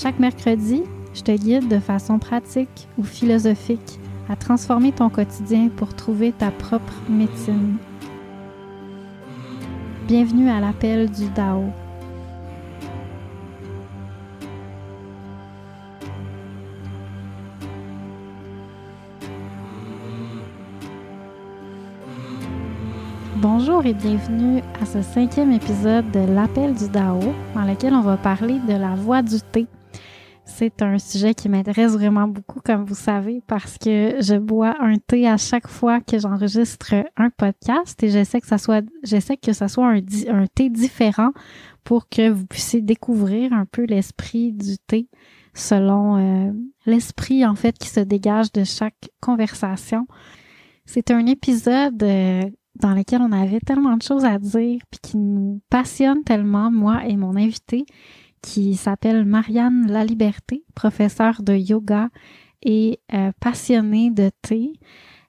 Chaque mercredi, je te guide de façon pratique ou philosophique à transformer ton quotidien pour trouver ta propre médecine. Bienvenue à l'appel du Dao. Bonjour et bienvenue à ce cinquième épisode de l'appel du Dao dans lequel on va parler de la voix du thé. C'est un sujet qui m'intéresse vraiment beaucoup, comme vous savez, parce que je bois un thé à chaque fois que j'enregistre un podcast et j'essaie que ça soit, que ça soit un, un thé différent pour que vous puissiez découvrir un peu l'esprit du thé selon euh, l'esprit en fait qui se dégage de chaque conversation. C'est un épisode euh, dans lequel on avait tellement de choses à dire puis qui nous passionne tellement, moi et mon invité, qui s'appelle Marianne La Liberté, professeure de yoga et euh, passionnée de thé.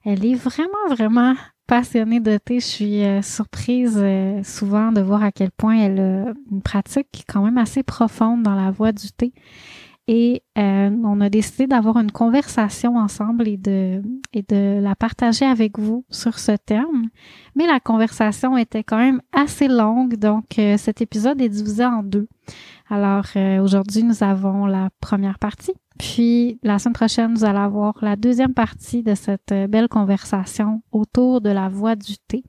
Elle est vraiment, vraiment passionnée de thé. Je suis euh, surprise euh, souvent de voir à quel point elle a une pratique quand même assez profonde dans la voie du thé. Et on a décidé d'avoir une conversation ensemble et de, et de la partager avec vous sur ce terme. Mais la conversation était quand même assez longue, donc cet épisode est divisé en deux. Alors euh, aujourd'hui, nous avons la première partie. Puis la semaine prochaine, nous allons avoir la deuxième partie de cette euh, belle conversation autour de la voix du thé.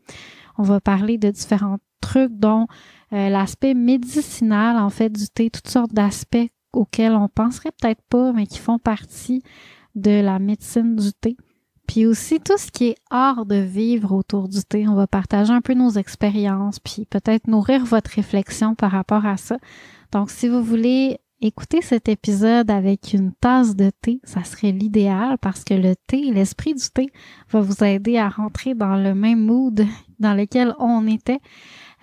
On va parler de différents trucs, dont euh, l'aspect médicinal en fait du thé, toutes sortes d'aspects auxquels on penserait peut-être pas, mais qui font partie de la médecine du thé. Puis aussi tout ce qui est art de vivre autour du thé. On va partager un peu nos expériences, puis peut-être nourrir votre réflexion par rapport à ça. Donc, si vous voulez écouter cet épisode avec une tasse de thé, ça serait l'idéal parce que le thé, l'esprit du thé, va vous aider à rentrer dans le même mood dans lequel on était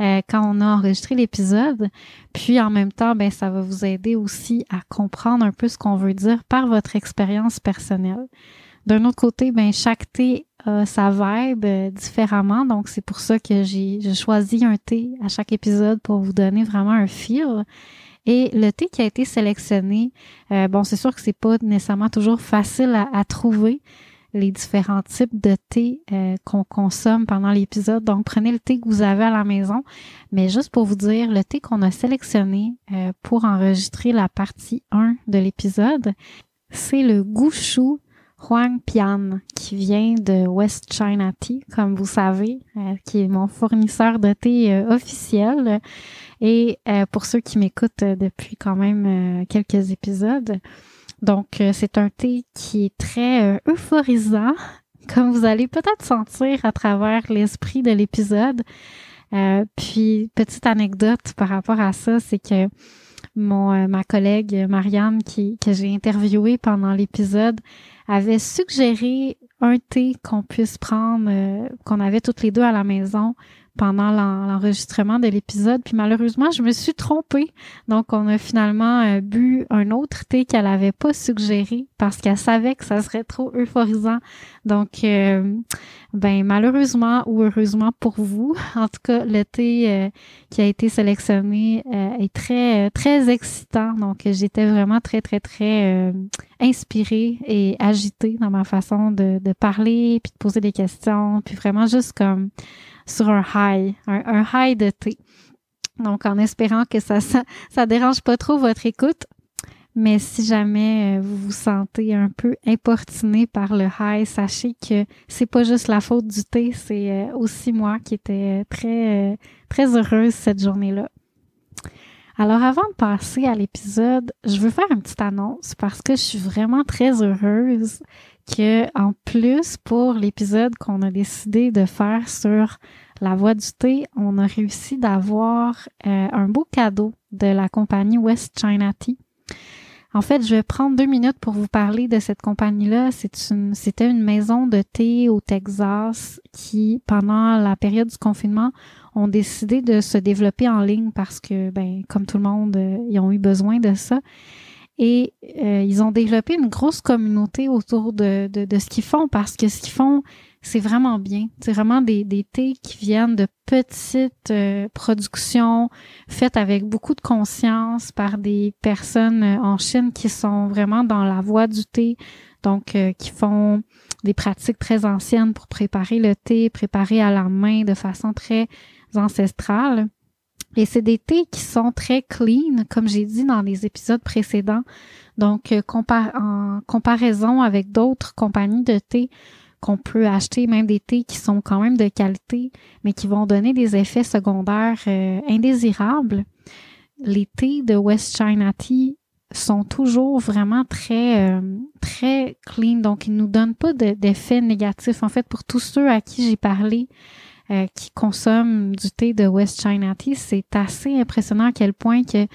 euh, quand on a enregistré l'épisode. Puis en même temps, ben ça va vous aider aussi à comprendre un peu ce qu'on veut dire par votre expérience personnelle. D'un autre côté, ben chaque thé a sa vibe euh, différemment, donc c'est pour ça que j'ai choisi un thé à chaque épisode pour vous donner vraiment un feel. Et le thé qui a été sélectionné, euh, bon, c'est sûr que c'est pas nécessairement toujours facile à, trouver les différents types de thé euh, qu'on consomme pendant l'épisode. Donc, prenez le thé que vous avez à la maison. Mais juste pour vous dire, le thé qu'on a sélectionné euh, pour enregistrer la partie 1 de l'épisode, c'est le Gouchou Huang Pian, qui vient de West China Tea, comme vous savez, qui est mon fournisseur de thé officiel. Et euh, pour ceux qui m'écoutent euh, depuis quand même euh, quelques épisodes, donc c'est un thé qui est très euphorisant, comme vous allez peut-être sentir à travers l'esprit de l'épisode. puis petite anecdote par rapport à ça, c'est que mon ma collègue Marianne qui que j'ai interviewée pendant l'épisode avait suggéré un thé qu'on puisse prendre qu'on avait toutes les deux à la maison pendant l'enregistrement de l'épisode. Puis malheureusement, je me suis trompée. Donc, on a finalement euh, bu un autre thé qu'elle avait pas suggéré parce qu'elle savait que ça serait trop euphorisant. Donc, euh, ben malheureusement ou heureusement pour vous, en tout cas, le thé euh, qui a été sélectionné est très très excitant. Donc, j'étais vraiment très très très inspirée et agitée dans ma façon de, de parler puis de poser des questions, puis vraiment juste comme sur un high, un, high de thé. Donc, en espérant que ça, ça, dérange pas trop votre écoute. Mais si jamais euh, vous vous sentez un peu importuné par le high, sachez que c'est pas juste la faute du thé, c'est euh, aussi moi qui étais très très heureuse cette journée-là. Alors avant de passer à l'épisode, je veux faire une petite annonce parce que je suis vraiment très heureuse que en plus pour l'épisode qu'on a décidé de faire sur la voie du thé, on a réussi d'avoir euh, un beau cadeau de la compagnie West China Tea. En fait, je vais prendre deux minutes pour vous parler de cette compagnie-là. C'est une, c'était une maison de thé au Texas qui, pendant la période du confinement, ont décidé de se développer en ligne parce que, ben, comme tout le monde, euh, ils ont eu besoin de ça. Et euh, ils ont développé une grosse communauté autour de, de, de ce qu'ils font parce que ce qu'ils font, c'est vraiment bien. C'est vraiment des, des thés qui viennent de petites euh, productions faites avec beaucoup de conscience par des personnes euh, en Chine qui sont vraiment dans la voie du thé, donc qui font des pratiques très anciennes pour préparer le thé, préparer à la main de façon très ancestrale. Et c'est des thés qui sont très clean, comme j'ai dit dans les épisodes précédents. Donc, euh, en comparaison avec d'autres compagnies de thé qu'on peut acheter, même des thés qui sont quand même de qualité, mais qui vont donner des effets secondaires euh, indésirables, les thés de West China Tea sont toujours vraiment très euh, très clean donc ils nous donnent pas d'effets négatifs en fait pour tous ceux à qui j'ai parlé euh, qui consomment du thé de West China Tea, c'est assez impressionnant à quel point que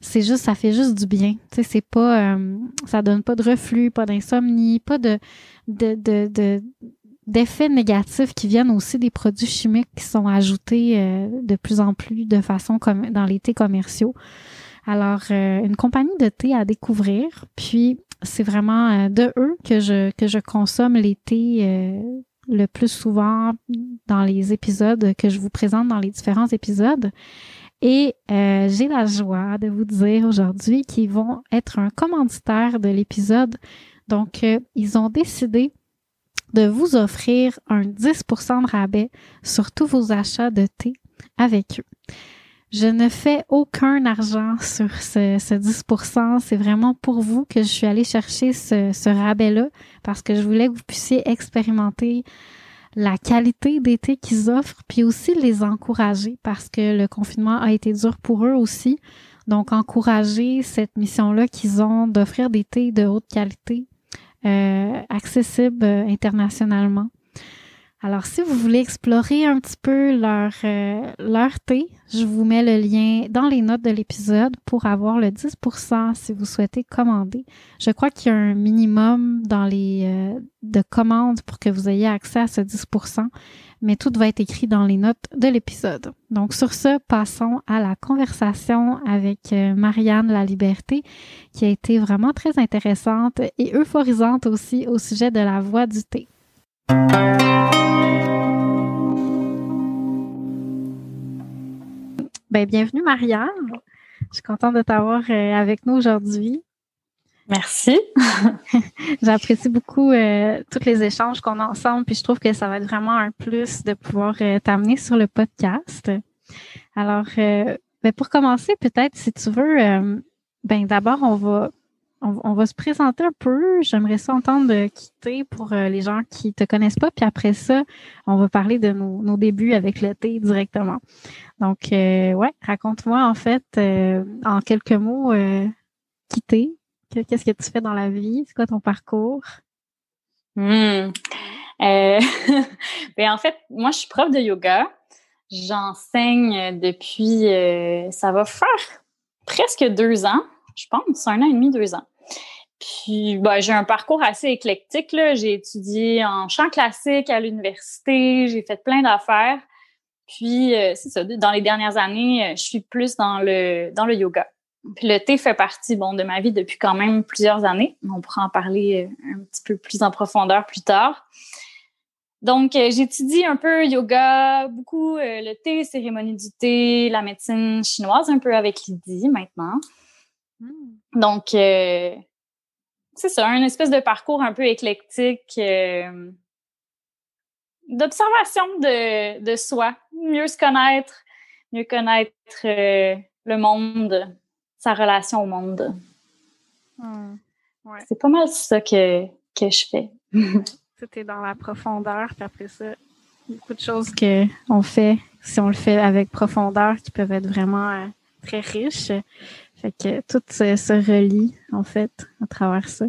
c'est juste, ça fait juste du bien. Tu sais, c'est pas, euh, ça donne pas de reflux, pas d'insomnie, pas de, de, de, d'effets négatifs qui viennent aussi des produits chimiques qui sont ajoutés euh, de plus en plus de façon comme dans les thés commerciaux. Alors, une compagnie de thé à découvrir. Puis, c'est vraiment de eux que je que je consomme les thés le plus souvent dans les épisodes que je vous présente dans les différents épisodes. Et euh, j'ai la joie de vous dire aujourd'hui qu'ils vont être un commanditaire de l'épisode. Donc, euh, ils ont décidé de vous offrir un 10% de rabais sur tous vos achats de thé avec eux. Je ne fais aucun argent sur ce, ce 10%. C'est vraiment pour vous que je suis allée chercher ce, rabais-là parce que je voulais que vous puissiez expérimenter la qualité d'été qu'ils offrent, puis aussi les encourager parce que le confinement a été dur pour eux aussi. Donc, encourager cette mission-là qu'ils ont d'offrir des thés de haute qualité, euh, accessibles euh, internationalement. Alors, si vous voulez explorer un petit peu leur, euh, leur thé, je vous mets le lien dans les notes de l'épisode pour avoir le 10% si vous souhaitez commander. Je crois qu'il y a un minimum dans les euh, de commandes pour que vous ayez accès à ce 10%, mais tout va être écrit dans les notes de l'épisode. Donc, sur ce, passons à la conversation avec euh, Marianne La Liberté, qui a été vraiment très intéressante et euphorisante aussi au sujet de la voix du thé. Ben, bienvenue Marianne. Je suis contente de t'avoir euh, avec nous aujourd'hui. Merci. J'apprécie beaucoup euh, tous les échanges qu'on a ensemble, puis je trouve que ça va être vraiment un plus de pouvoir euh, t'amener sur le podcast. Alors, ben, pour commencer, peut-être si tu veux, ben d'abord on va on, va se présenter un peu. J'aimerais ça entendre quitter pour euh, les gens qui te connaissent pas. Puis après ça, on va parler de nos, débuts avec le thé directement. Donc, euh, ouais, raconte-moi en fait euh, en quelques mots quitter. Qu'est-ce que tu fais dans la vie? C'est quoi ton parcours? Hmm. ben, en fait, moi, je suis prof de yoga. J'enseigne depuis, ça va faire presque deux ans, je pense, un an et demi, deux ans. Puis, ben, j'ai un parcours assez éclectique. J'ai étudié en chant classique à l'université, j'ai fait plein d'affaires. Puis, euh, c'est ça, dans les dernières années, euh, je suis plus dans le, dans le yoga. Puis le thé fait partie bon, de ma vie depuis quand même plusieurs années. On pourra en parler euh, un petit peu plus en profondeur plus tard. Donc, j'étudie un peu yoga, beaucoup le thé, cérémonie du thé, la médecine chinoise, un peu avec Lydie maintenant. Hmm. Donc, c'est ça, un espèce de parcours un peu éclectique euh, d'observation de, de, soi, mieux se connaître, mieux connaître euh, le monde, sa relation au monde. Hmm. C'est pas mal ça que, que je fais. C'était dans la profondeur, puis après ça, beaucoup de choses qu'on fait, si on le fait avec profondeur, qui peuvent être vraiment euh, très riches. Fait que tout se, relie, en fait, à travers ça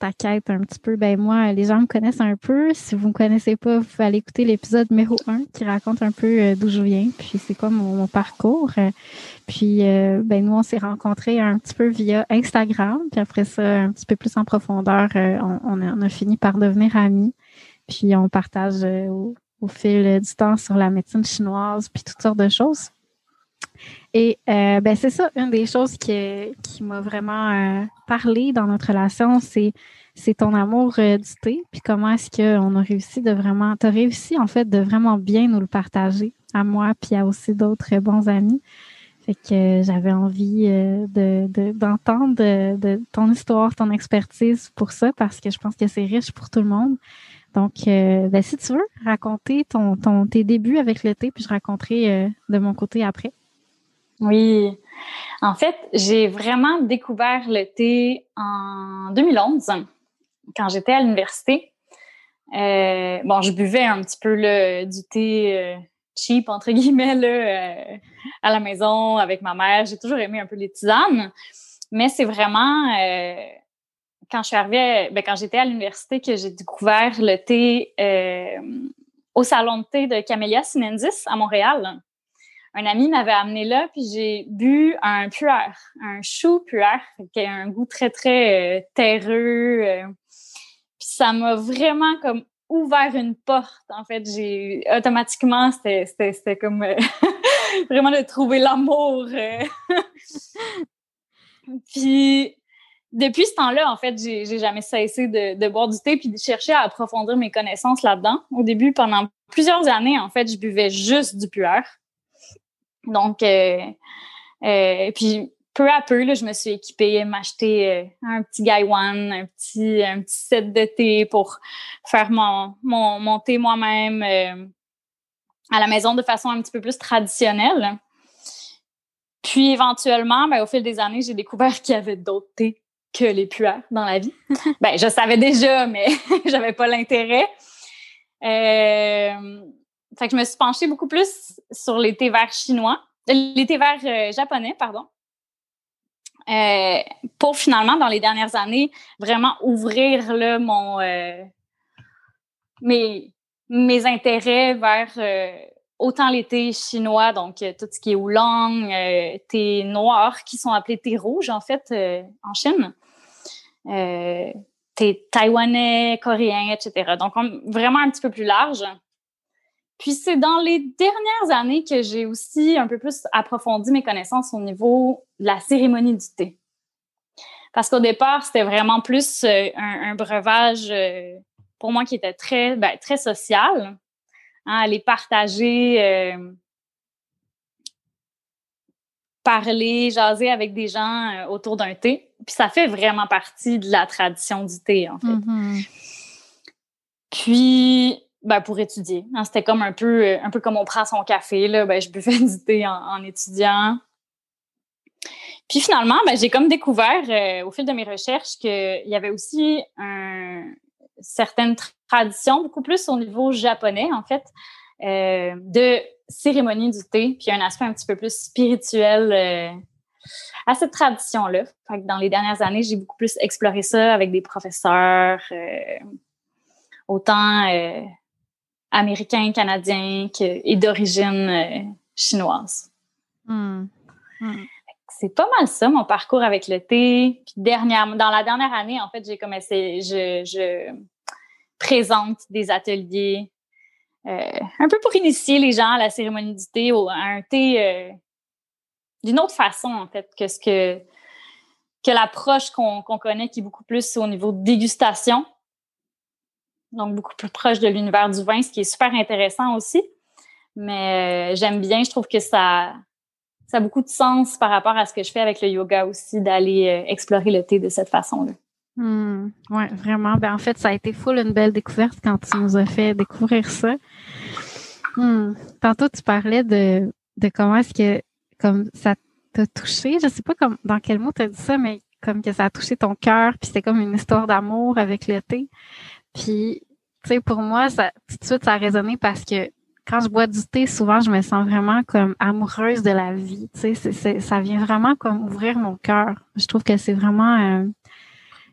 ta quête un petit peu, ben moi, les gens me connaissent un peu. Si vous ne me connaissez pas, vous pouvez aller écouter l'épisode numéro 1 qui raconte un peu euh, d'où je viens, puis c'est quoi mon, parcours. Puis euh, ben nous, on s'est rencontrés un petit peu via Instagram, puis après ça, un petit peu plus en profondeur, euh, on, on, a, fini par devenir amis. Puis on partage au, au fil du temps sur la médecine chinoise, puis toutes sortes de choses. Et euh, ben c'est ça, une des choses qui, qui m'a vraiment euh, parlé dans notre relation, c'est c'est ton amour euh, du thé, puis comment est-ce qu'on a réussi de vraiment, tu as réussi en fait de vraiment bien nous le partager à moi, puis à aussi d'autres bons amis. Fait que j'avais envie de d'entendre de, ton histoire, ton expertise pour ça, parce que je pense que c'est riche pour tout le monde. Donc, ben, si tu veux raconter ton, ton, tes débuts avec le thé, puis je raconterai de mon côté après. Oui. En fait, j'ai vraiment découvert le thé en 2011, quand j'étais à l'université. Euh, bon, je buvais un petit peu du thé euh, cheap, entre guillemets, euh, à la maison avec ma mère. J'ai toujours aimé un peu les tisanes. Mais c'est vraiment quand je suis arrivée, ben, quand j'étais à l'université que j'ai découvert le thé au salon de thé de Camellia Sinensis à Montréal un ami m'avait amené là, puis j'ai bu un puer, un chou puer, qui a un goût très, très euh, terreux. Euh. puis ça m'a vraiment comme ouvert une porte. En fait, j'ai automatiquement, c'était comme euh, vraiment de trouver l'amour. puis depuis ce temps-là, en fait, j'ai jamais cessé de, boire du thé puis de chercher à approfondir mes connaissances là-dedans. Au début, pendant plusieurs années, en fait, je buvais juste du puer. Donc, euh, euh, puis peu à peu, là, je me suis équipée, m'acheter euh, un petit Gaiwan, un petit, un petit set de thé pour faire mon, mon, mon thé moi-même à la maison de façon un petit peu plus traditionnelle. Puis éventuellement, ben, au fil des années, j'ai découvert qu'il y avait d'autres thés que les puères dans la vie. ben, je savais déjà, mais j'avais pas l'intérêt. Euh, fait que je me suis penchée beaucoup plus sur les thés verts chinois, euh, les thés verts euh, japonais, pardon. Euh, pour finalement, dans les dernières années, vraiment ouvrir mon, mes, mes intérêts vers autant les thés chinois, donc tout ce qui est oolong, thé noir, qui sont appelés thé rouges en fait en Chine, taïwanais, coréens, etc. Donc vraiment un petit peu plus large. Puis c'est dans les dernières années que j'ai aussi un peu plus approfondi mes connaissances au niveau de la cérémonie du thé. Parce qu'au départ, c'était vraiment plus euh, un, breuvage euh, pour moi qui était très, ben, très social. Hein, aller partager, euh, parler, jaser avec des gens autour d'un thé. Puis ça fait vraiment partie de la tradition du thé, en fait. Mm-hmm. Puis ben, pour étudier. Hein, c'était comme un peu, euh, un peu comme on prend son café. Là, ben, je buvais du thé en, étudiant. Puis finalement, ben, j'ai comme découvert euh, au fil de mes recherches qu'il y avait aussi un, certaines traditions, beaucoup plus au niveau japonais, en fait, euh, de cérémonie du thé, puis un aspect un petit peu plus spirituel à cette tradition-là. Dans les dernières années, j'ai beaucoup plus exploré ça avec des professeurs, autant américain, canadien et d'origine euh, chinoise. Hmm. Hmm. C'est pas mal ça, mon parcours avec le thé. Puis dernièrement, dans la dernière année, en fait, j'ai commencé, je, je présente des ateliers euh, un peu pour initier les gens à la cérémonie du thé, à un thé euh, d'une autre façon, en fait, que ce que, que l'approche qu'on connaît, qui est beaucoup plus au niveau de dégustation donc beaucoup plus proche de l'univers du vin, ce qui est super intéressant aussi. Mais euh, j'aime bien, je trouve que ça, a beaucoup de sens par rapport à ce que je fais avec le yoga aussi, d'aller euh, explorer le thé de cette façon-là. Hmm, oui, vraiment. Ben, en fait, ça a été full une belle découverte quand tu nous as fait découvrir ça. Hmm. Tantôt, tu parlais de, de comment est-ce que comme ça t'a touché. Je sais pas comme, dans quel mot tu as dit ça, mais comme que ça a touché ton cœur, puis c'était comme une histoire d'amour avec le thé. Puis, tu sais, pour moi, ça, tout de suite, ça a résonné parce que quand je bois du thé, souvent, je me sens vraiment comme amoureuse de la vie. Tu sais, ça vient vraiment comme ouvrir mon cœur. Je trouve que c'est vraiment, euh,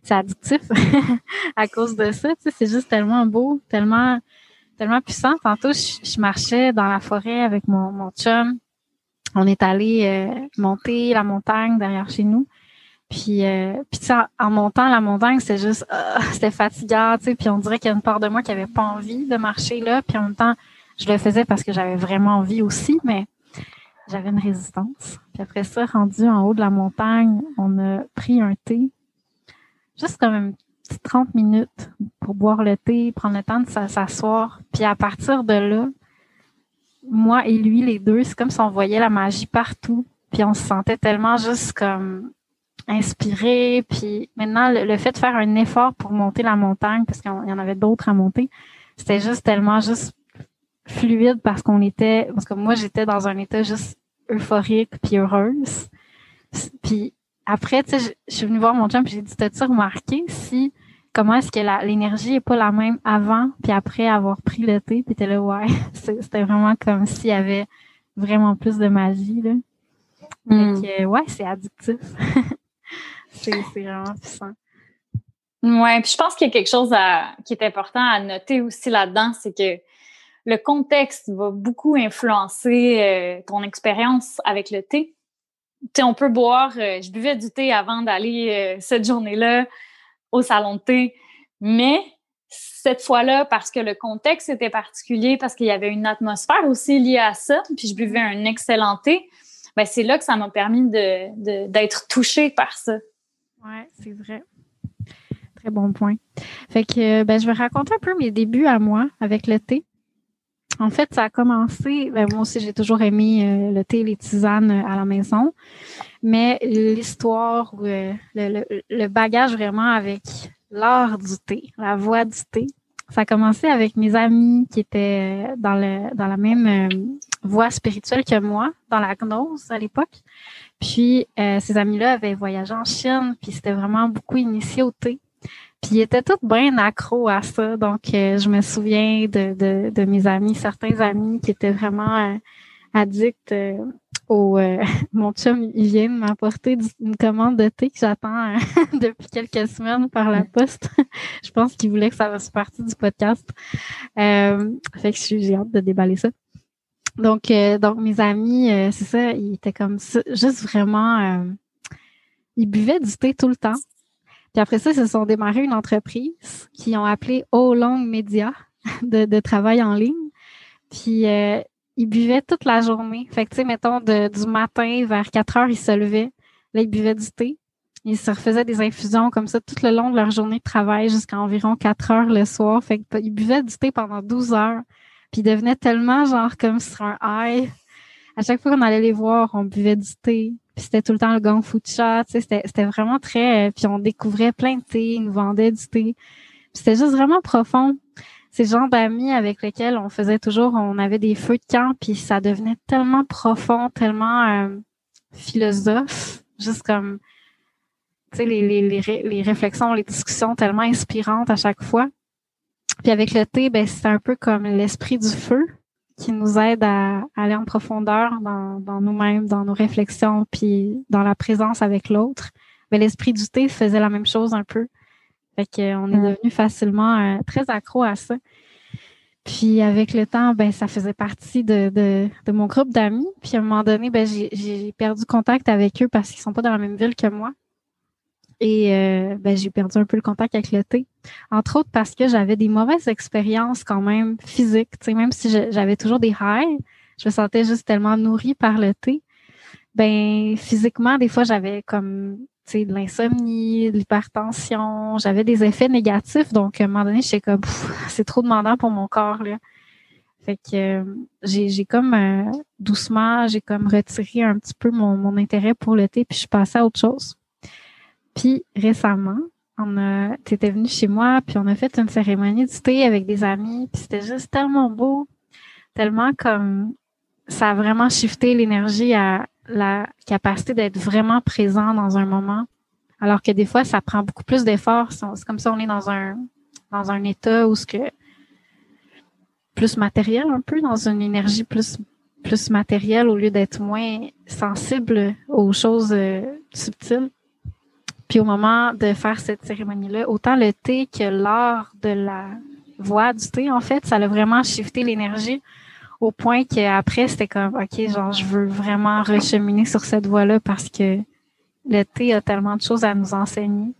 c'est addictif à cause de ça. Tu sais, c'est juste tellement beau, tellement, tellement puissant. Tantôt, je, marchais dans la forêt avec mon, mon chum. On est allé euh, monter la montagne derrière chez nous. Puis, euh, puis en, montant la montagne, c'était juste, ah, c'était fatigant, tu sais. Puis on dirait qu'il y a une part de moi qui avait pas envie de marcher là. Puis en même temps, je le faisais parce que j'avais vraiment envie aussi, mais j'avais une résistance. Puis après ça, rendu en haut de la montagne, on a pris un thé, juste comme une petite 30 minutes pour boire le thé, prendre le temps de s'asseoir. Puis à partir de là, moi et lui, les deux, c'est comme si on voyait la magie partout. Puis on se sentait tellement juste comme inspiré. Puis maintenant, le, fait de faire un effort pour monter la montagne, parce qu'il y en avait d'autres à monter, c'était juste tellement juste fluide parce qu'on était, parce que moi j'étais dans un état juste euphorique puis heureuse. Puis après, tu sais, je, suis venue voir mon chum puis j'ai dit, t'as-tu remarqué si comment est-ce que l'énergie est pas la même avant puis après avoir pris le thé? Puis t'es là ouais, c'était vraiment comme s'il y avait vraiment plus de magie là. Hmm. ouais, c'est addictif. c'est vraiment puissant. Ouais, puis je pense qu'il y a quelque chose qui est important à noter aussi là-dedans, c'est que le contexte va beaucoup influencer euh, ton expérience avec le thé. Tu on peut boire, euh, je buvais du thé avant d'aller euh, cette journée-là au salon de thé, mais cette fois-là, parce que le contexte était particulier, parce qu'il y avait une atmosphère aussi liée à ça, puis je buvais un excellent thé, ben c'est là que ça m'a permis de, d'être touchée par ça. Oui, c'est vrai. Très bon point. Fait que ben, je vais raconter un peu mes débuts à moi avec le thé. En fait, ça a commencé, ben, moi aussi j'ai toujours aimé euh, le thé et les tisanes euh, à la maison, mais l'histoire, euh, le, bagage vraiment avec l'art du thé, la voix du thé, ça a commencé avec mes amis qui étaient dans, le, dans la même voie spirituelle que moi, dans la gnose à l'époque. Puis ces amis-là avaient voyagé en Chine, puis c'était vraiment beaucoup initié au thé. Puis ils étaient tous bien accro à ça. Donc, euh, je me souviens de, de, mes amis, certains amis qui étaient vraiment euh, addicts euh, au... mon chum, il vient de m'apporter une commande de thé que j'attends depuis quelques semaines par la poste. je pense qu'il voulait que ça fasse partie du podcast. fait que j'ai hâte de déballer ça. Donc, donc mes amis, c'est ça, ils étaient comme ça, juste vraiment... ils buvaient du thé tout le temps. Puis après ça, ils se sont démarrés une entreprise qui ont appelé O Long Media de, travail en ligne. Puis euh, ils buvaient toute la journée. Fait que, tu sais, mettons, du matin vers 4 heures, ils se levaient. Là, ils buvaient du thé. Ils se refaisaient des infusions comme ça tout le long de leur journée de travail jusqu'à environ 4 heures le soir. Fait buvaient du thé pendant 12 heures. Puis ils devenaient tellement genre comme sur un high. À chaque fois qu'on allait les voir, on buvait du thé. Puis c'était tout le temps le gang chat, tu sais, c'était, vraiment très... Euh, puis on découvrait plein de thé, ils nous vendaient du thé. C'était juste vraiment profond. C'est le genre d'amis avec lesquels on faisait toujours, on avait des feux de camp, puis ça devenait tellement profond, tellement euh, philosophe, juste comme, les, les, les, les réflexions, les discussions tellement inspirantes à chaque fois. Puis avec le thé, ben c'est un peu comme l'esprit du feu qui nous aide à, aller en profondeur dans, dans nous-mêmes, dans nos réflexions, puis dans la présence avec l'autre. Mais l'esprit du thé faisait la même chose un peu. Fait qu'on est devenu facilement euh, très accro à ça. Puis avec le temps, ben ça faisait partie de, de, de mon groupe d'amis. Puis à un moment donné, ben j'ai perdu contact avec eux parce qu'ils sont pas dans la même ville que moi. Et euh, ben, j'ai perdu un peu le contact avec le thé. Entre autres parce que j'avais des mauvaises expériences quand même physiques. Même si j'avais toujours des highs, je me sentais juste tellement nourrie par le thé. Ben physiquement, des fois, j'avais comme de l'insomnie, de l'hypertension, j'avais des effets négatifs. Donc, à un moment donné, j'étais comme c'est trop demandant pour mon corps. Là. Fait que euh, j'ai comme euh, doucement, j'ai comme retiré un petit peu mon, mon intérêt pour le thé, puis je suis passée à autre chose. Puis récemment, on a, venu chez moi, puis on a fait une cérémonie du thé avec des amis, puis c'était juste tellement beau, tellement comme ça a vraiment shifté l'énergie à la capacité d'être vraiment présent dans un moment, Alors que des fois, ça prend beaucoup plus d'efforts. C'est comme ça, on est dans un dans un état où ce que plus matériel un peu, dans une énergie plus plus matérielle au lieu d'être moins sensible aux choses euh, subtiles. Puis au moment de faire cette cérémonie-là, autant le thé que l'art de la voix du thé, en fait, ça a vraiment shifté l'énergie au point qu'après, c'était comme, OK, genre, je veux vraiment recheminer sur cette voie-là parce que le thé a tellement de choses à nous enseigner.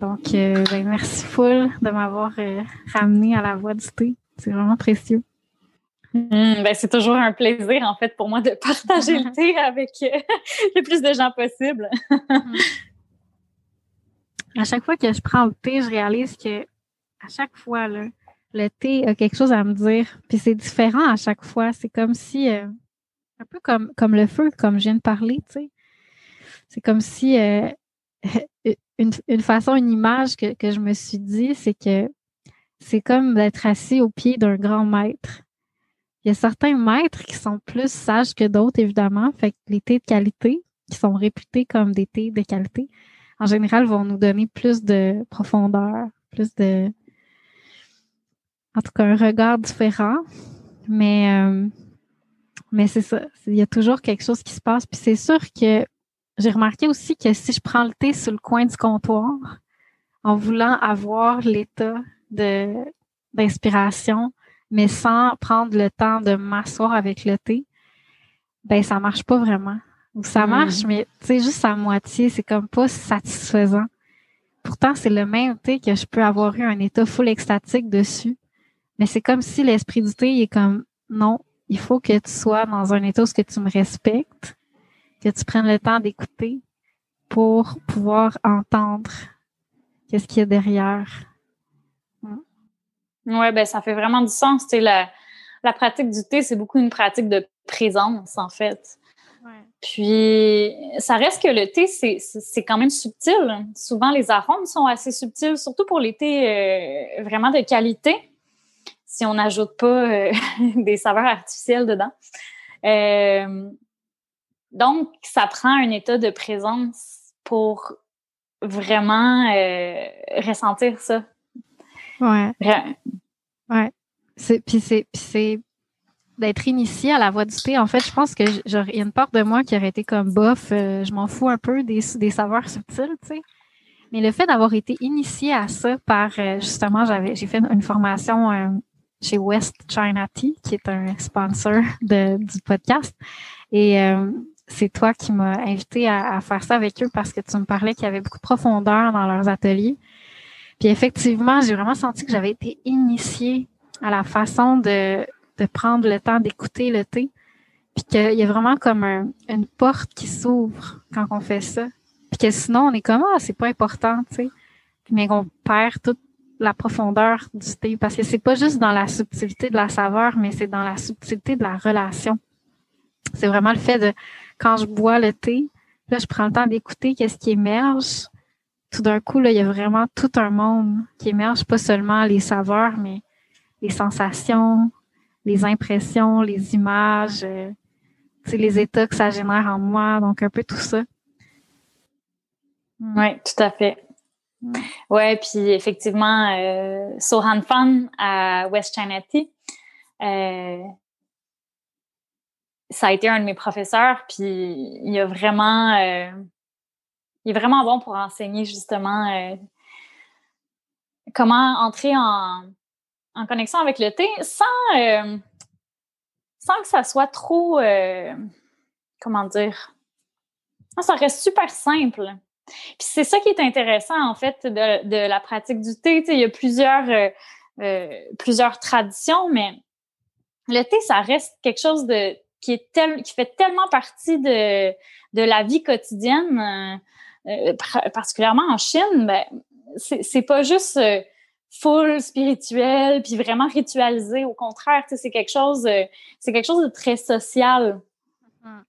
Donc, euh, ben, merci full de m'avoir euh, ramené à la voie du thé. C'est vraiment précieux. Hmm, ben, c'est toujours un plaisir, en fait, pour moi de partager le thé avec euh, le plus de gens possible. À chaque fois que je prends le thé, je réalise que à chaque fois, là, le thé a quelque chose à me dire. Puis c'est différent à chaque fois. C'est comme si, euh, un peu comme, comme le feu, comme je viens de parler, tu sais. C'est comme si, euh, une, une, façon, une image que, que je me suis dit, c'est que c'est comme d'être assis au pied d'un grand maître. Il y a certains maîtres qui sont plus sages que d'autres, évidemment. Fait que les thés de qualité, qui sont réputés comme des thés de qualité, en général, vont nous donner plus de profondeur, plus de, en tout cas, un regard différent. Mais, euh, mais c'est ça. Il y a toujours quelque chose qui se passe. Puis c'est sûr que j'ai remarqué aussi que si je prends le thé sur le coin du comptoir, en voulant avoir l'état d'inspiration, mais sans prendre le temps de m'asseoir avec le thé, ben ça marche pas vraiment. Ça mm. marche, mais tu sais, juste à moitié, c'est comme pas satisfaisant. Pourtant, c'est le même thé que je peux avoir eu un état full extatique dessus. Mais c'est comme si l'esprit du thé est comme non, il faut que tu sois dans un état où que tu me respectes, que tu prennes le temps d'écouter pour pouvoir entendre qu'est-ce qu'il y a derrière. Hmm. Ouais, ben ça fait vraiment du sens. Tu la, la pratique du thé, c'est beaucoup une pratique de présence, en fait. Puis, ça reste que le thé, c'est quand même subtil. Souvent, les arômes sont assez subtils, surtout pour les thés euh, vraiment de qualité si on n'ajoute pas euh, des saveurs artificielles dedans. Euh, donc, ça prend un état de présence pour vraiment ressentir ça. Ouais. Ouais. Puis c'est d'être initié à la voix du thé. En fait, je pense que a une part de moi qui aurait été comme bof, je m'en fous un peu des, des saveurs subtiles, tu sais. Mais le fait d'avoir été initié à ça par justement, j'avais j'ai fait une formation chez West China Tea, qui est un sponsor de, du podcast. Et euh, c'est toi qui m'as invité à, faire ça avec eux parce que tu me parlais qu'il y avait beaucoup de profondeur dans leurs ateliers. Puis effectivement, j'ai vraiment senti que j'avais été initiée à la façon de, de prendre le temps d'écouter le thé. Puis qu'il y a vraiment comme une porte qui s'ouvre quand on fait ça. Puis que sinon, on est comme, ah, c'est pas important, tu sais. Mais qu'on perd tout la profondeur du thé parce que c'est pas juste dans la subtilité de la saveur, mais c'est dans la subtilité de la relation. C'est vraiment le fait de quand je bois le thé, là je prends le temps d'écouter qu'est-ce qui émerge. Tout d'un coup là, il y a vraiment tout un monde qui émerge, pas seulement les saveurs, mais les sensations, les impressions, les images, euh, les états que ça génère en moi, donc un peu tout ça. Oui, tout à fait. Ouais, puis effectivement, euh, Sohan Fan à West China Tea, euh, ça a été un de mes professeurs, puis il a vraiment, euh, il est vraiment bon pour enseigner justement comment entrer en, en, connexion avec le thé sans, euh, sans que ça soit trop, comment dire, ça reste super simple. Puis c'est ça qui est intéressant, en fait, de, de la pratique du thé. il y a plusieurs, euh, euh, plusieurs traditions, mais le thé, ça reste quelque chose de qui est tel, qui fait tellement partie de, de la vie quotidienne, euh, particulièrement en Chine. Ben, c'est pas juste full spirituel puis vraiment ritualisé. Au contraire, c'est quelque chose, c'est quelque chose de très social.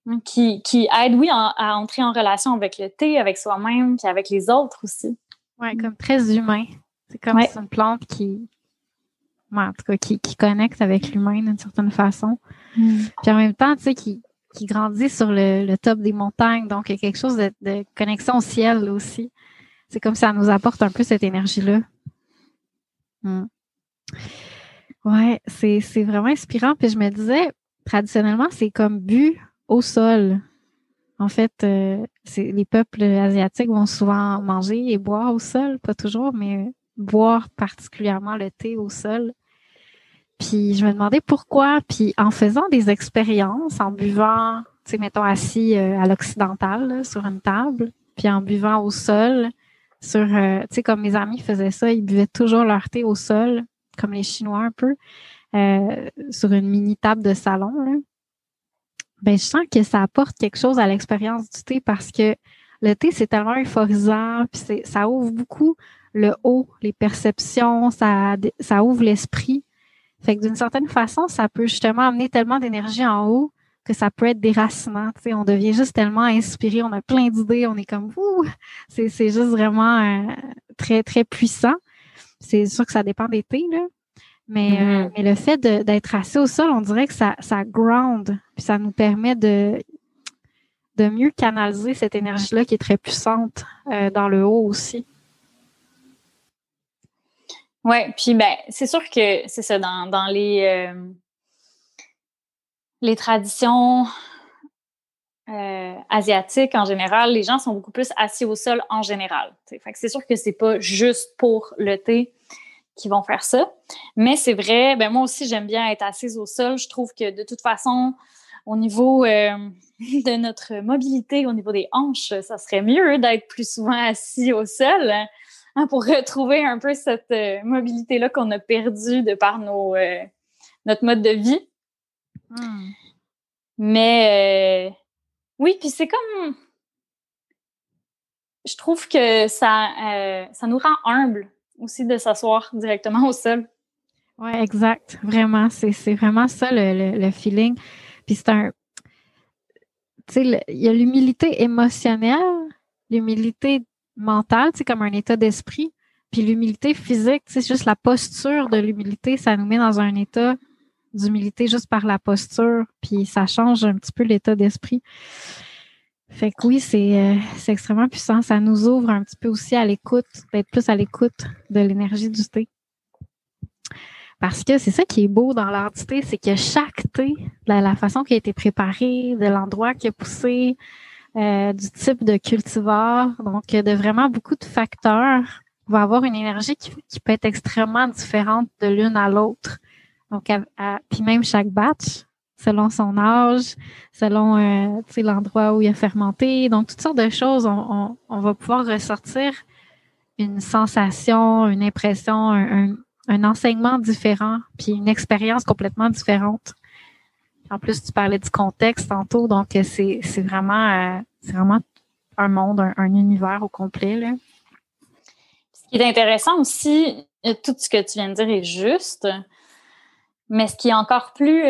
Mm. Qui, qui aide, oui, à entrer en relation avec le thé, avec soi-même, puis avec les autres aussi. Oui, comme très humain. C'est comme une plante qui, en tout cas, qui, connecte avec l'humain d'une certaine façon. Mm. Puis en même temps, tu sais, qui, qui grandit sur le, top des montagnes. Donc, il y a quelque chose de, connexion au ciel aussi. C'est comme ça nous apporte un peu cette énergie-là. Hmm. Ouais, c'est, vraiment inspirant. Puis je me disais, traditionnellement, c'est comme bu au sol. En fait, euh, les peuples asiatiques vont souvent manger et boire au sol, pas toujours, mais boire particulièrement le thé au sol. Puis je me demandais pourquoi. Puis en faisant des expériences, en buvant, tu sais, mettons assis euh, à l'occidental sur une table, puis en buvant au sol, sur, euh, tu sais, comme mes amis faisaient ça, ils buvaient toujours leur thé au sol, comme les Chinois un peu, euh, sur une mini table de salon. Là. Ben, je sens que ça apporte quelque chose à l'expérience du thé parce que le thé, c'est tellement euphorisant, puis ça ouvre beaucoup le haut, les perceptions, ça, ça ouvre l'esprit. Fait que d'une certaine façon, ça peut justement amener tellement d'énergie en haut que ça peut être déracinant. Tu sais, on devient juste tellement inspiré, on a plein d'idées, on est comme ouh, c'est, c'est juste vraiment euh, très, très puissant. C'est sûr que ça dépend des thés, là. Mais, euh, mm-hmm. mais le fait d'être assis au sol, on dirait que ça, ça ground, puis ça nous permet de, de mieux canaliser cette énergie-là qui est très puissante euh, dans le haut aussi. Oui, puis ben, c'est sûr que c'est ça, dans, dans les, euh, les traditions euh, asiatiques en général, les gens sont beaucoup plus assis au sol en général. C'est sûr que c'est pas juste pour le thé qui vont faire ça. Mais c'est vrai, ben moi aussi j'aime bien être assise au sol. Je trouve que de toute façon, au niveau euh, de notre mobilité, au niveau des hanches, ça serait mieux d'être plus souvent assis au sol. Hein, pour retrouver un peu cette euh, mobilité-là qu'on a perdue de par notre mode de vie. Hmm. Mais euh, oui, puis c'est comme. Je trouve que ça, ça nous rend humbles aussi de s'asseoir directement au sol. Oui, exact. Vraiment. C'est vraiment ça le, le feeling. Puis c'est un. Tu sais, il y a l'humilité émotionnelle, l'humilité mentale, c'est comme un état d'esprit. Puis l'humilité physique, c'est juste la posture de l'humilité, ça nous met dans un état d'humilité juste par la posture, puis ça change un petit peu l'état d'esprit. Fait que oui, c'est euh, extrêmement puissant. Ça nous ouvre un petit peu aussi à l'écoute, d'être plus à l'écoute de l'énergie du thé. Parce que c'est ça qui est beau dans l'art du thé, c'est que chaque thé, la, la façon qui a été préparé, de l'endroit qui a poussé, euh, du type de cultivar, donc de vraiment beaucoup de facteurs, va avoir une énergie qui, peut être extrêmement différente de l'une à l'autre. Donc, puis même chaque batch, selon son âge, selon euh, l'endroit où il a fermenté, donc toutes sortes de choses, on, on, va pouvoir ressortir une sensation, une impression, un, un enseignement différent, puis une expérience complètement différente. En plus, tu parlais du contexte tantôt, donc euh, c'est, c'est vraiment, euh, c'est vraiment un monde, un, univers au complet. Là. Ce qui est intéressant aussi, euh, tout ce que tu viens de dire est juste, mais ce qui est encore plus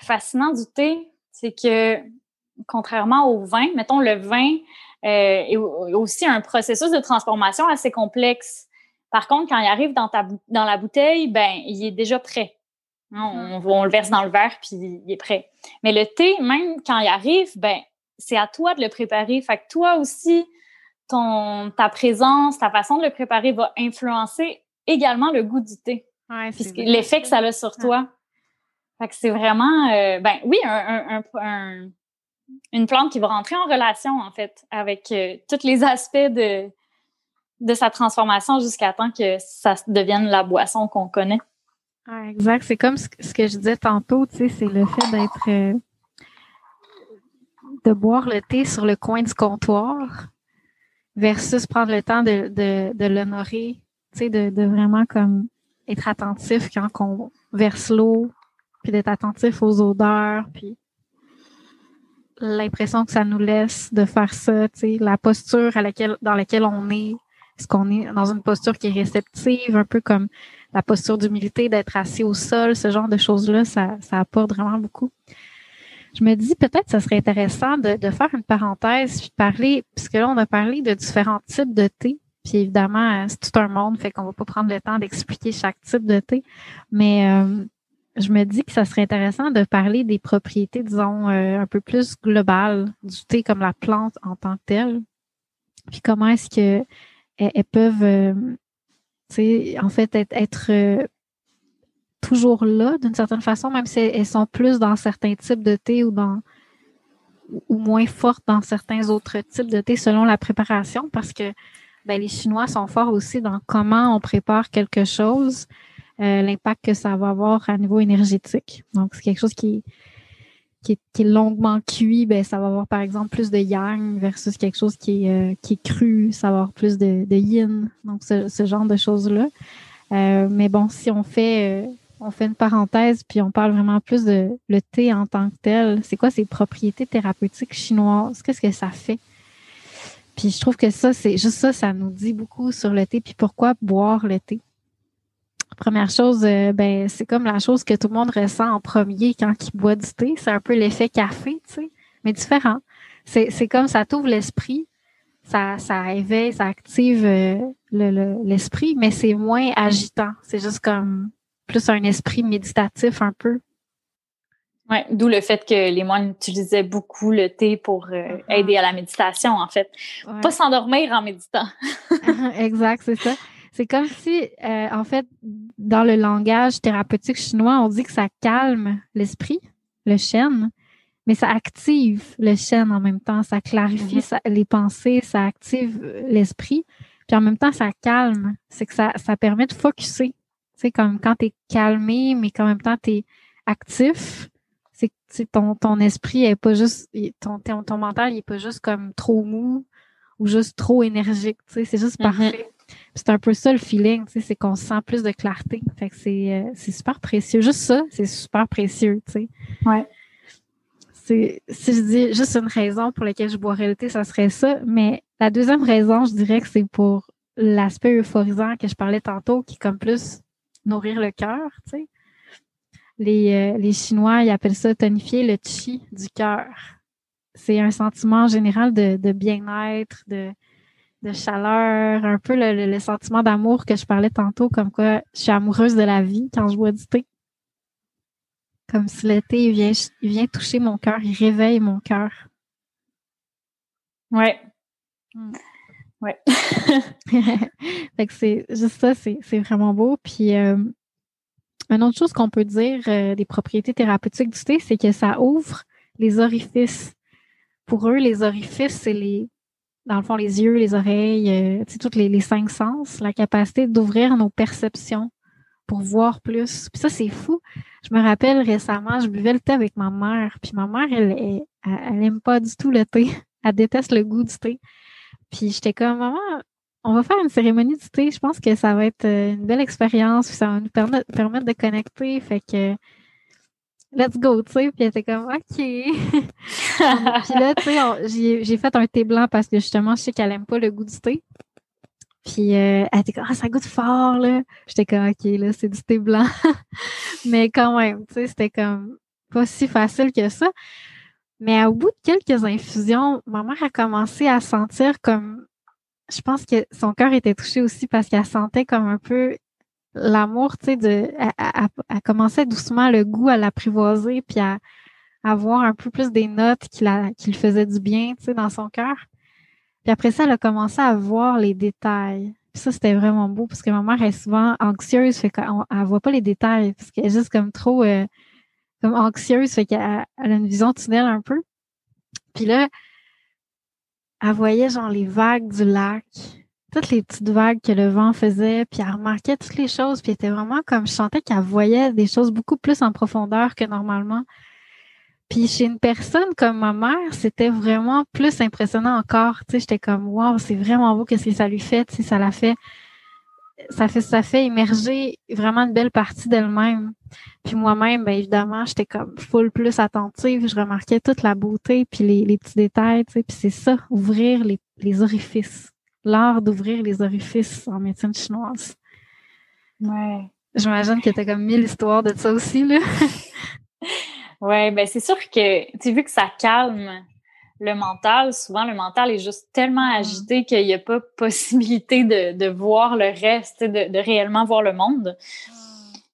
fascinant du thé, c'est que contrairement au vin, mettons le vin est aussi un processus de transformation assez complexe. Par contre, quand il arrive dans, ta, dans la bouteille, ben, il est déjà prêt. Hein, mm. On, le verse dans le verre, puis il est prêt. Mais le thé, même quand il arrive, ben c'est à toi de le préparer. Fait que toi aussi, ton, ta présence, ta façon de le préparer va influencer également le goût du thé. Ouais, l'effet que ça a sur toi. Fait que c'est vraiment, euh, ben oui, un, une plante qui va rentrer en relation, en fait, avec euh, tous les aspects de, de sa transformation jusqu'à temps que ça devienne la boisson qu'on connaît. Ah, exact. C'est comme ce, que je disais tantôt, tu sais, c'est le fait d'être euh, de boire le thé sur le coin du comptoir versus prendre le temps de, de, de l'honorer, tu sais, de, de vraiment comme être attentif quand on verse l'eau, puis d'être attentif aux odeurs, puis l'impression que ça nous laisse de faire ça, la posture à laquelle, dans laquelle on est, est-ce qu'on est dans une posture qui est réceptive, un peu comme la posture d'humilité, d'être assis au sol, ce genre de choses-là, ça, ça apporte vraiment beaucoup. Je me dis peut-être que ça serait intéressant de, de faire une parenthèse puis parler, puisque là, on a parlé de différents types de thé. Puis évidemment, c'est tout un monde, fait qu'on va pas prendre le temps d'expliquer chaque type de thé. Mais euh, je me dis que ça serait intéressant de parler des propriétés, disons, euh, un peu plus globales du thé comme la plante en tant que telle. Puis comment est-ce que elles, peuvent, euh, en fait, être, être toujours là d'une certaine façon, même si elles sont plus dans certains types de thé ou dans ou moins fortes dans certains autres types de thé selon la préparation, parce que ben, les Chinois sont forts aussi dans comment on prépare quelque chose, euh, l'impact que ça va avoir à niveau énergétique. Donc, c'est quelque chose qui, qui, est, longuement cuit, ben, ça va avoir par exemple plus de yang versus quelque chose qui est, euh, qui est cru, ça va avoir plus de, yin. Donc, ce, ce genre de choses-là. Euh, mais bon, si on fait on fait une parenthèse puis on parle vraiment plus de le thé en tant que tel. C'est quoi ses propriétés thérapeutiques chinoises? Qu'est-ce que ça fait? Puis je trouve que ça, c'est juste ça, ça nous dit beaucoup sur le thé. Puis pourquoi boire le thé? Première chose, euh, ben, c'est comme la chose que tout le monde ressent en premier quand il boit du thé. C'est un peu l'effet café, tu sais, mais différent. C'est comme ça t'ouvre l'esprit, ça, ça éveille, ça active euh, l'esprit, mais c'est moins agitant. C'est juste comme plus un esprit méditatif un peu. D'où le fait que les moines utilisaient beaucoup le thé pour euh, uh-huh. aider à la méditation, en fait. Pas s'endormir en méditant. exact, c'est ça. C'est comme si, euh, en fait, dans le langage thérapeutique chinois, on dit que ça calme l'esprit, le chêne, mais ça active le chêne en même temps. Ça clarifie mm-hmm. les pensées, ça active l'esprit, puis en même temps, ça calme. C'est que ça, ça permet de focuser sais, comme quand tu es calmé, mais qu'en même temps, tu es actif, c'est ton, ton esprit est pas juste, ton, ton mental, il est pas juste comme trop mou ou juste trop énergique, tu sais, c'est juste mm-hmm. parfait. C'est un peu ça le feeling, tu sais, c'est qu'on sent plus de clarté. Fait que c'est, euh, c'est super précieux. Juste ça, c'est super précieux, tu sais. Ouais. Si je dis juste une raison pour laquelle je boirais le thé, ça serait ça. Mais la deuxième raison, je dirais que c'est pour l'aspect euphorisant que je parlais tantôt, qui est comme plus nourrir le cœur, tu sais. Les, euh, les Chinois, ils appellent ça tonifier le chi du cœur. C'est un sentiment général de, de bien-être, de, de chaleur, un peu le, le, sentiment d'amour que je parlais tantôt, comme quoi je suis amoureuse de la vie quand je bois du thé. Comme si le thé vient, il vient toucher mon cœur, il réveille mon cœur. Ouais. Hmm. Ouais. fait que c'est juste ça, c'est, vraiment beau. Puis euh, une autre chose qu'on peut dire euh, des propriétés thérapeutiques du thé, c'est que ça ouvre les orifices. Pour eux, les orifices, c'est les dans le fond, les yeux, les oreilles, euh, tous les, cinq sens, la capacité d'ouvrir nos perceptions pour voir plus. Puis ça, c'est fou. Je me rappelle récemment, je buvais le thé avec ma mère, puis ma mère, elle, elle, elle aime pas du tout le thé. Elle déteste le goût du thé. Puis j'étais comme, maman, on va faire une cérémonie du thé. Je pense que ça va être euh, une belle expérience. ça va nous permettre, de connecter. Fait que, let's go, tu sais. Puis elle était comme, OK. puis là, tu sais, j'ai fait un thé blanc parce que justement, je sais qu'elle aime pas le goût du thé. Puis euh, elle était comme, ah, ça goûte fort, là. J'étais comme, OK, là, c'est du thé blanc. Mais quand même, tu sais, c'était comme pas si facile que ça. Mais au bout de quelques infusions, ma mère a commencé à sentir comme, je pense que son cœur était touché aussi parce qu'elle sentait comme un peu l'amour, tu sais, de, elle, commençait doucement le goût à l'apprivoiser puis à, avoir un peu plus des notes qui, la, qui faisaient du bien, tu sais, dans son cœur. Puis après ça, elle a commencé à voir les détails. Puis ça, c'était vraiment beau parce que ma mère est souvent anxieuse, fait qu'elle elle voit pas les détails parce qu'elle est juste comme trop, euh, comme anxieuse, fait qu'elle a une vision tunnel un peu. Puis là, elle voyait genre les vagues du lac, toutes les petites vagues que le vent faisait, puis elle remarquait toutes les choses, puis elle était vraiment comme je sentais qu'elle voyait des choses beaucoup plus en profondeur que normalement. Puis chez une personne comme ma mère, c'était vraiment plus impressionnant encore. Tu sais, j'étais comme wow, c'est vraiment beau qu'est-ce que ça lui fait. Sais, ça l'a fait ça fait ça fait émerger vraiment une belle partie d'elle-même. Puis moi-même, bien évidemment, j'étais comme full plus attentive, je remarquais toute la beauté puis les, petits détails, tu sais, puis c'est ça, ouvrir les, les orifices. L'art d'ouvrir les orifices en médecine chinoise. Ouais. J'imagine que t'as comme mille histoires de ça aussi, là. ouais, ben c'est sûr que tu vu que ça calme le mental, souvent le mental est juste tellement mm. agité qu'il n'y a pas possibilité de, voir le reste, de, réellement voir le monde. Mm.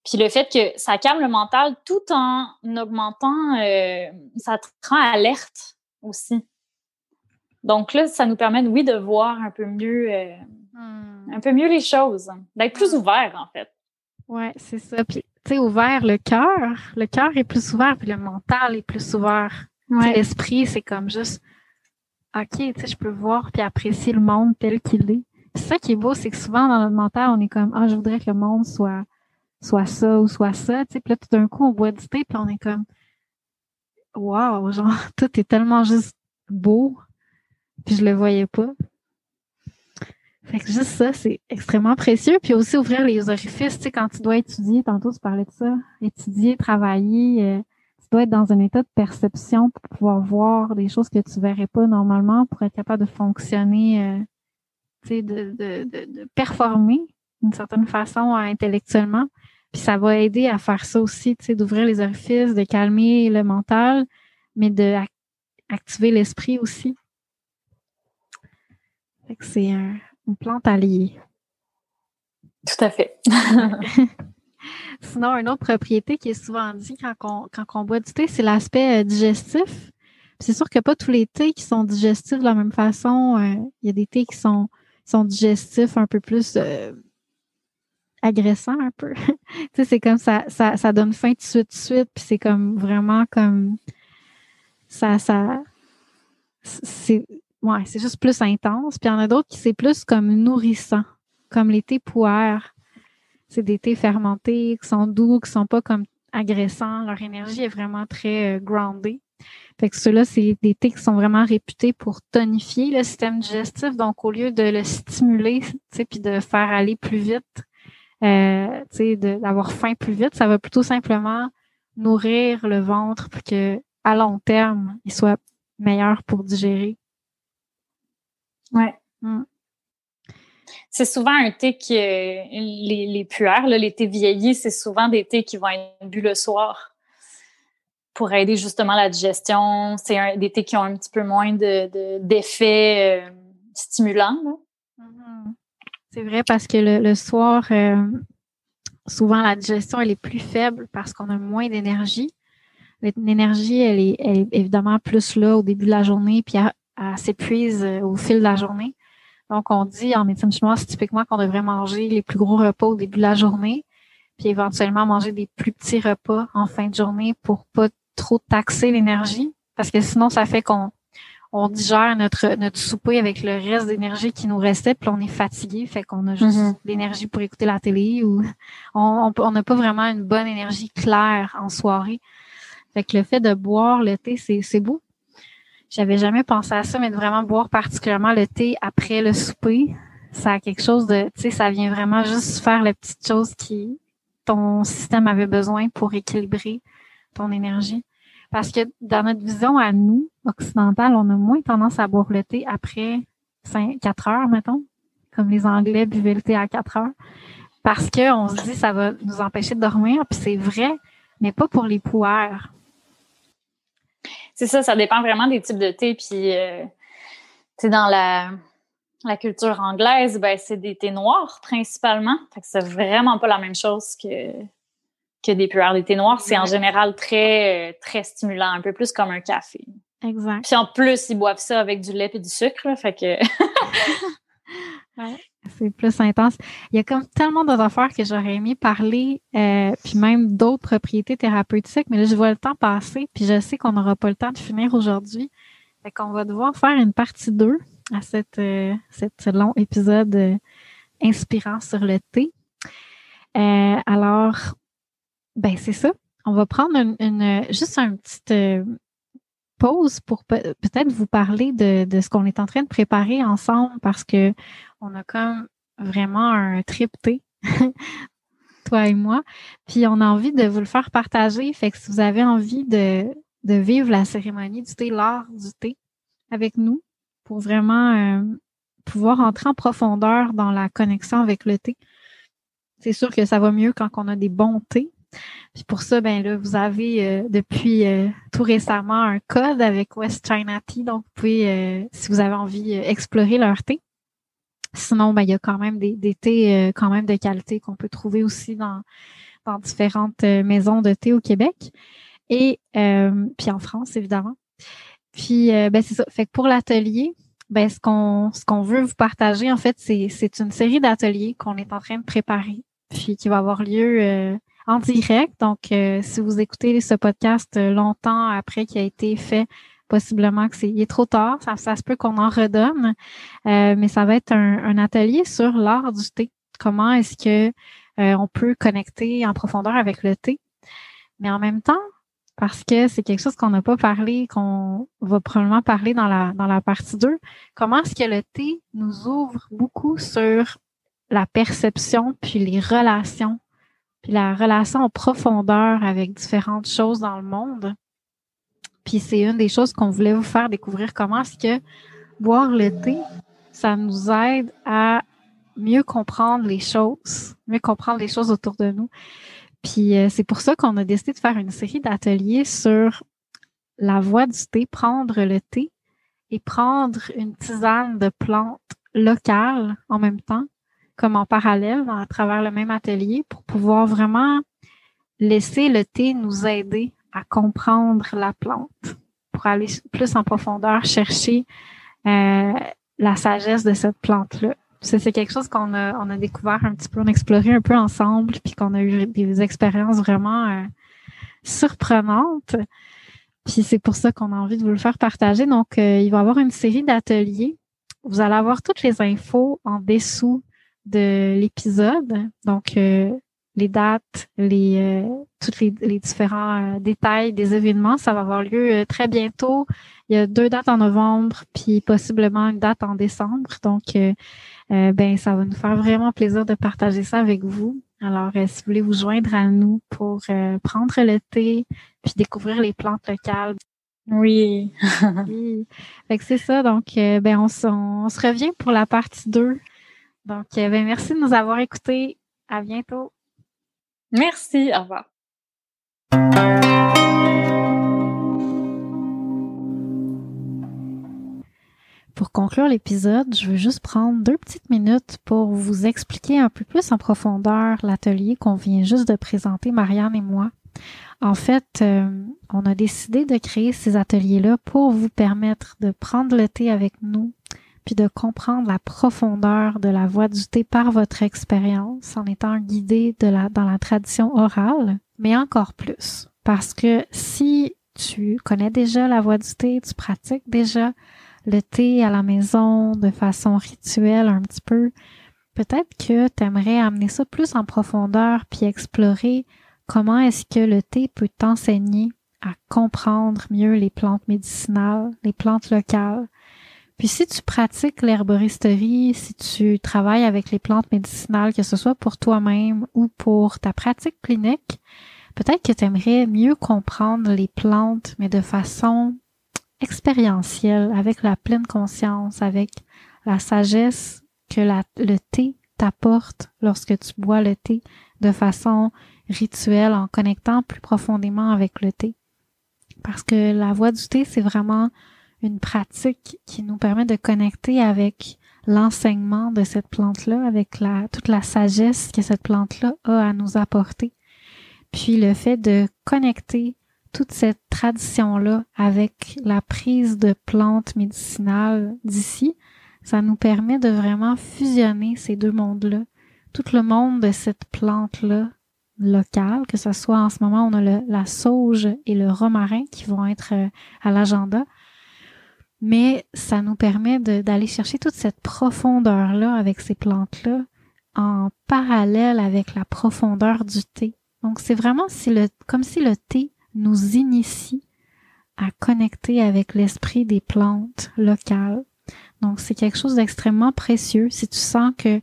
Puis le fait que ça calme le mental tout en augmentant, euh, ça te rend alerte aussi. Donc là, ça nous permet, oui, de voir un peu mieux, euh, hmm. un peu mieux les choses, d'être plus ouvert, en fait. Oui, c'est ça. Puis, tu sais, ouvert le cœur, le cœur est plus ouvert, puis le mental est plus ouvert. L'esprit, c'est comme juste, OK, tu sais, je peux voir puis apprécier le monde tel qu'il est. C'est ça qui est beau, c'est que souvent dans notre mental, on est comme, ah, je voudrais que le monde soit, soit ça ou soit ça, tu sais. Puis là, tout d'un coup, on boit du thé, puis on est comme, wow, genre, tout est tellement juste beau, puis je le voyais pas. Fait que juste ça, c'est extrêmement précieux. Puis aussi ouvrir les orifices, tu sais, quand tu dois étudier, tantôt tu parlais de ça, étudier, travailler, euh, tu dois être dans un état de perception pour pouvoir voir des choses que tu verrais pas normalement, pour être capable de fonctionner, euh, tu sais, de, de, de, performer d'une certaine façon euh, intellectuellement. Puis ça va aider à faire ça aussi, tu sais, d'ouvrir les orifices, de calmer le mental, mais de activer l'esprit aussi. Fait que c'est un, une plante alliée. Tout à fait. Sinon, une autre propriété qui est souvent dit quand on, boit du thé, c'est l'aspect euh, digestif. C'est sûr que pas tous les thés qui sont digestifs de la même façon. Euh, il y a des thés qui sont, sont digestifs un peu plus euh, agressants un peu. c'est comme ça, ça, ça donne faim de suite, de suite, puis c'est comme vraiment comme ça, ça, c'est ouais, juste plus intense. Puis il y en a d'autres qui c'est plus comme nourrissant, comme les thés poires. C'est des thés fermentés qui sont doux, qui sont pas comme agressants. Leur énergie est vraiment très euh, groundée. Fait que ceux-là, c'est des thés qui sont vraiment réputés pour tonifier le système digestif. Donc, au lieu de le stimuler, puis de faire aller plus vite, euh, d'avoir faim plus vite, ça va plutôt simplement nourrir le ventre pour que, à long terme, il soit meilleur pour digérer. Ouais. Mm. C'est souvent un thé qui les, les puères, les thés vieillis, c'est souvent des thés qui vont être bu le soir pour aider justement la digestion. C'est des thés qui ont un petit peu moins de, d'effets euh, stimulants. Mm-hmm. C'est vrai parce que le, soir, euh, souvent la digestion elle est plus faible parce qu'on a moins d'énergie. L'énergie, elle est, évidemment plus là au début de la journée, puis elle s'épuise euh, au fil de la journée. Donc, on dit en médecine chinoise typiquement qu'on devrait manger les plus gros repas au début de la journée, puis éventuellement manger des plus petits repas en fin de journée pour pas trop taxer l'énergie, parce que sinon, ça fait qu'on on digère notre notre souper avec le reste d'énergie qui nous restait, puis on est fatigué, fait qu'on a juste mm-hmm. l'énergie pour écouter la télé ou on n'a on, pas vraiment une bonne énergie claire en soirée. Fait que le fait de boire le thé, c'est, c'est beau. J'avais jamais pensé à ça, mais de vraiment boire particulièrement le thé après le souper, ça a quelque chose de, tu sais, ça vient vraiment juste faire les petites choses qui ton système avait besoin pour équilibrer ton énergie. Parce que dans notre vision à nous, occidentales, on a moins tendance à boire le thé après 5, 4 heures, mettons, comme les Anglais buvaient le thé à 4 heures. Parce qu'on se dit ça va nous empêcher de dormir, puis c'est vrai, mais pas pour les pouères c'est ça, ça dépend vraiment des types de thé. Puis, euh, dans la, la culture anglaise, ben, c'est des thés noirs principalement. Fait que c'est vraiment pas la même chose que, que des puères. Des thés noirs, c'est en général très, très stimulant, un peu plus comme un café. Exact. Puis en plus, ils boivent ça avec du lait et du sucre. fait que. C'est plus intense. Il y a comme tellement d'autres affaires que j'aurais aimé parler, euh, puis même d'autres propriétés thérapeutiques, mais là, je vois le temps passer, puis je sais qu'on n'aura pas le temps de finir aujourd'hui. Fait qu'on va devoir faire une partie 2 à cette, euh, ce long épisode euh, inspirant sur le thé. alors, ben c'est ça. On va prendre une, juste un petit pause pour peut-être vous parler de ce qu'on est en train de préparer ensemble parce que on a comme vraiment un trip thé, toi et moi. Puis on a envie de vous le faire partager. Fait que si vous avez envie de, de vivre la cérémonie du thé, l'art du thé avec nous, pour vraiment euh, pouvoir entrer en profondeur dans la connexion avec le thé. C'est sûr que ça va mieux quand on a des bons thés. Puis pour ça, ben là, vous avez euh, depuis euh, tout récemment un code avec West China Tea. Donc, vous pouvez, si vous avez envie, explorer leur thé. Sinon, ben, il y a quand même des, des thés euh, quand même de qualité qu'on peut trouver aussi dans, dans différentes maisons de thé au Québec et puis en France, évidemment. Puis ben c'est ça. Fait que pour l'atelier, ben ce qu'on ce qu'on veut vous partager en fait, c'est c'est une série d'ateliers qu'on est en train de préparer, puis qui va avoir lieu en direct. Donc, si vous écoutez ce podcast longtemps après qu'il a été fait, possiblement que c'est il est trop tard. Ça, ça se peut qu'on en redonne, euh, mais ça va être un, un atelier sur l'art du thé. Comment est-ce que euh, on peut connecter en profondeur avec le thé, mais en même temps, parce que c'est quelque chose qu'on n'a pas parlé, qu'on va probablement parler dans la dans la partie 2. Comment est-ce que le thé nous ouvre beaucoup sur la perception puis les relations, puis la relation en profondeur avec différentes choses dans le monde? Puis c'est une des choses qu'on voulait vous faire découvrir comment est-ce que boire le thé, ça nous aide à mieux comprendre les choses, mieux comprendre les choses autour de nous. Puis euh, c'est pour ça qu'on a décidé de faire une série d'ateliers sur la voie du thé, prendre le thé et prendre une tisane de plantes locales en même temps, comme en parallèle, à travers le même atelier, pour pouvoir vraiment laisser le thé nous aider à comprendre la plante pour aller plus en profondeur chercher euh, la sagesse de cette plante-là. C'est quelque chose qu'on a, on a découvert un petit peu, on a exploré un peu ensemble, puis qu'on a eu des expériences vraiment euh, surprenantes. Puis c'est pour ça qu'on a envie de vous le faire partager. Donc, euh, il va y avoir une série d'ateliers. Vous allez avoir toutes les infos en dessous de l'épisode. Donc, les dates, les euh, tous les, différents euh, détails des événements. Ça va avoir lieu euh, très bientôt. Il y a deux dates en novembre, puis possiblement une date en décembre. Donc, ben ça va nous faire vraiment plaisir de partager ça avec vous. Alors, si vous voulez vous joindre à nous pour prendre le thé, puis découvrir les plantes locales. Oui. oui. Fait que c'est ça. Donc, ben on, on, se revient pour la partie 2. Donc, ben merci de nous avoir écoutés. À bientôt. Merci, au revoir. Pour conclure l'épisode, je veux juste prendre deux petites minutes pour vous expliquer un peu plus en profondeur l'atelier qu'on vient juste de présenter, Marianne et moi. En fait, euh, on a décidé de créer ces ateliers-là pour vous permettre de prendre le thé avec nous, puis de comprendre la profondeur de la voix du thé par votre expérience en étant guidé dans la tradition orale, mais encore plus. Parce que si tu connais déjà la voix du thé, tu pratiques déjà le thé à la maison de façon rituelle un petit peu, peut-être que tu aimerais amener ça plus en profondeur puis explorer comment est-ce que le thé peut t'enseigner à comprendre mieux les plantes médicinales, les plantes locales, puis si tu pratiques l'herboristerie, si tu travailles avec les plantes médicinales, que ce soit pour toi-même ou pour ta pratique clinique, peut-être que tu aimerais mieux comprendre les plantes, mais de façon expérientielle, avec la pleine conscience, avec la sagesse que le thé t'apporte lorsque tu bois le thé de façon rituelle en connectant plus profondément avec le thé. Parce que la voix du thé, c'est vraiment une pratique qui nous permet de connecter avec l'enseignement de cette plante-là, avec la, toute la sagesse que cette plante-là a à nous apporter. Puis le fait de connecter toute cette tradition-là avec la prise de plantes médicinales d'ici, ça nous permet de vraiment fusionner ces deux mondes-là. Tout le monde de cette plante-là locale, que ce soit en ce moment, on a le, la sauge et le romarin qui vont être euh, à l'agenda, mais ça nous permet d'aller chercher toute cette profondeur-là avec ces plantes-là en parallèle avec la profondeur du thé. Donc c'est vraiment comme si le thé nous initie à connecter avec l'esprit des plantes locales. Donc c'est quelque chose d'extrêmement précieux. Si tu sens que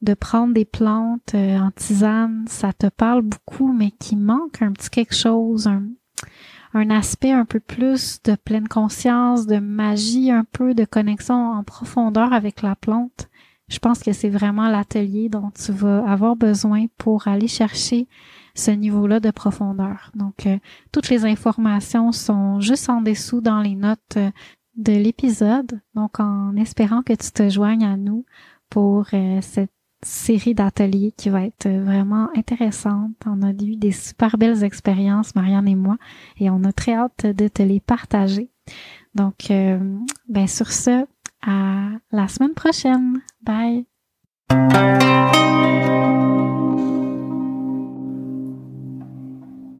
de prendre des plantes euh, en tisane, ça te parle beaucoup, mais qui manque un petit quelque chose, un aspect un peu plus de pleine conscience, de magie, un peu de connexion en profondeur avec la plante, je pense que c'est vraiment l'atelier dont tu vas avoir besoin pour aller chercher ce niveau-là de profondeur. Donc, euh, toutes les informations sont juste en dessous dans les notes euh, de l'épisode. Donc, en espérant que tu te joignes à nous pour euh, cette série d'ateliers qui va être vraiment intéressante. On a eu des super belles expériences, Marianne et moi, et on a très hâte de te les partager. Donc, euh, ben sur ce, à la semaine prochaine. Bye.